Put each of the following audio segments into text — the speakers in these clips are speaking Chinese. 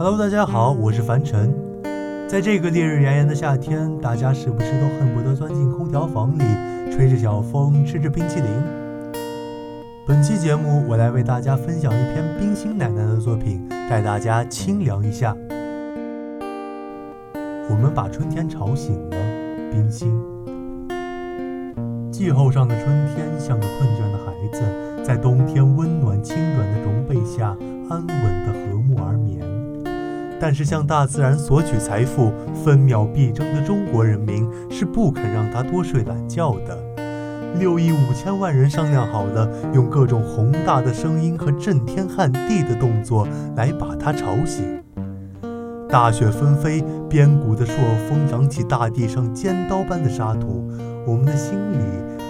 Hello，大家好，我是凡尘。在这个烈日炎炎的夏天，大家是不是都恨不得钻进空调房里，吹着小风，吃着冰淇淋？本期节目，我来为大家分享一篇冰心奶奶的作品，带大家清凉一下。我们把春天吵醒了，冰心。气候上的春天像个困倦的孩子，在冬天温暖轻软的绒被下，安稳的和睦而眠。但是向大自然索取财富、分秒必争的中国人民是不肯让他多睡懒觉的。六亿五千万人商量好了，用各种宏大的声音和震天撼地的动作来把他吵醒。大雪纷飞，边谷的朔风扬起大地上尖刀般的沙土，我们的心里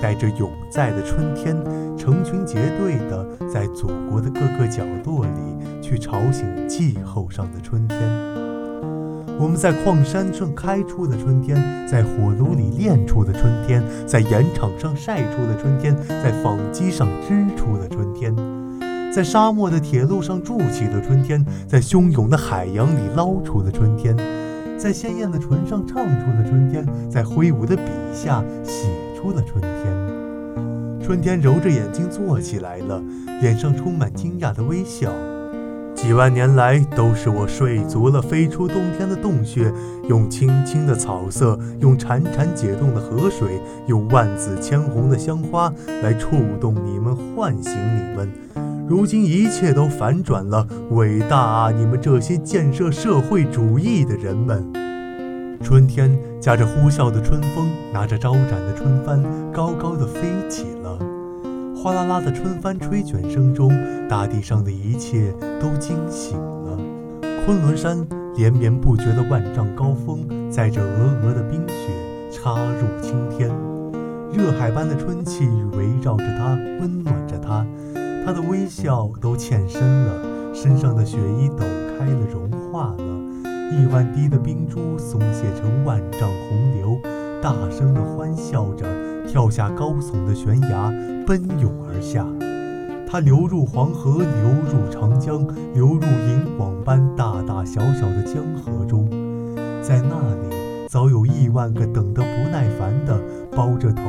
带着永在的春天，成群结队的在祖国的各个角落里去吵醒气候上的春天。我们在矿山上开出的春天，在火炉里炼出的春天，在盐场上晒出的春天，在纺机上织出的春天，在沙漠的铁路上筑起的春天，在汹涌的海洋里捞出的春天，在鲜艳的唇上唱出的春天，在挥舞的笔下写出了春天。春天揉着眼睛坐起来了，脸上充满惊讶的微笑。几万年来，都是我睡足了飞出冬天的洞穴，用青青的草色，用潺潺解冻的河水，用万紫千红的香花来触动你们，唤醒你们。如今一切都反转了，伟大啊！你们这些建设社会主义的人们。春天夹着呼啸的春风，拿着招展的春帆，高高的飞起了。哗啦啦的春帆吹卷声中，大地上的一切都惊醒了。昆仑山连绵不绝的万丈高峰，载着峨峨的冰雪插入青天。热海般的春气围绕着它，温暖着它，它的微笑都欠身了，身上的雪衣抖开了，融化了。亿万滴的冰珠松懈成万丈洪流，大声地欢笑着。跳下高耸的悬崖，奔涌而下。它流入黄河，流入长江，流入银广般大大小小的江河中。在那里，早有亿万个等得不耐烦的包着头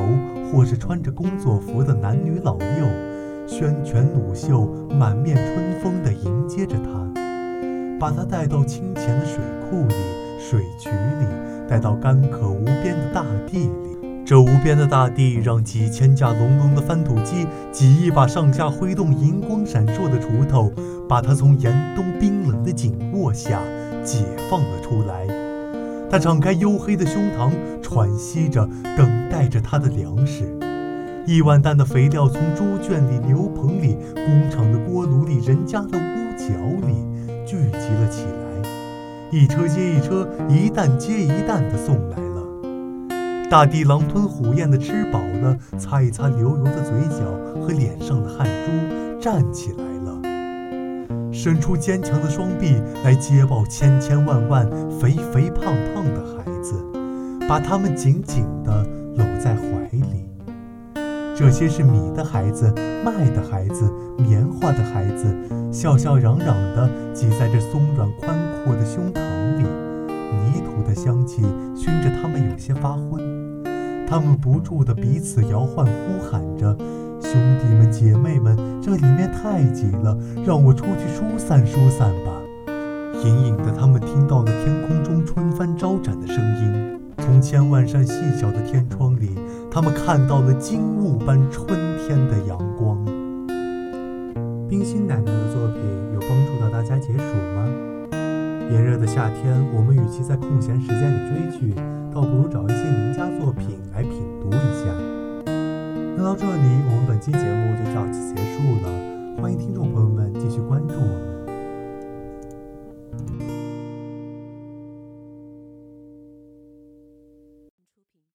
或是穿着工作服的男女老幼，宣拳鲁袖，满面春风地迎接着它，把它带到清浅的水库里、水渠里，带到干渴无边的大地里。这无边的大地，让几千架隆隆的翻土机，几亿把上下挥动、银光闪烁的锄头，把它从严冬冰冷的紧握下解放了出来。它敞开黝黑的胸膛，喘息着，等待着它的粮食。亿万担的肥料从猪圈里、牛棚里、工厂的锅炉里、人家的屋角里聚集了起来，一车接一车，一担接一担地送来了。大地狼吞虎咽地吃饱了，擦一擦流油的嘴角和脸上的汗珠，站起来了，伸出坚强的双臂来接抱千千万万肥肥胖胖的孩子，把他们紧紧地。这些是米的孩子、麦的孩子、棉花的孩子，笑笑嚷嚷地挤在这松软宽阔的胸膛里，泥土的香气熏着他们有些发昏。他们不住地彼此摇晃，呼喊着：“兄弟们，姐妹们，这里面太挤了，让我出去疏散疏散吧。”隐隐的，他们听到了天空中春帆招展的声音。从千万扇细小的天窗里，他们看到了金雾般春天的阳光。冰心奶奶的作品有帮助到大家解暑吗？炎热的夏天，我们与其在空闲时间里追剧，倒不如找一些名家作品来品读一下。那到这里，我们本期节目就到此结束了。欢迎听众朋友们继续关注。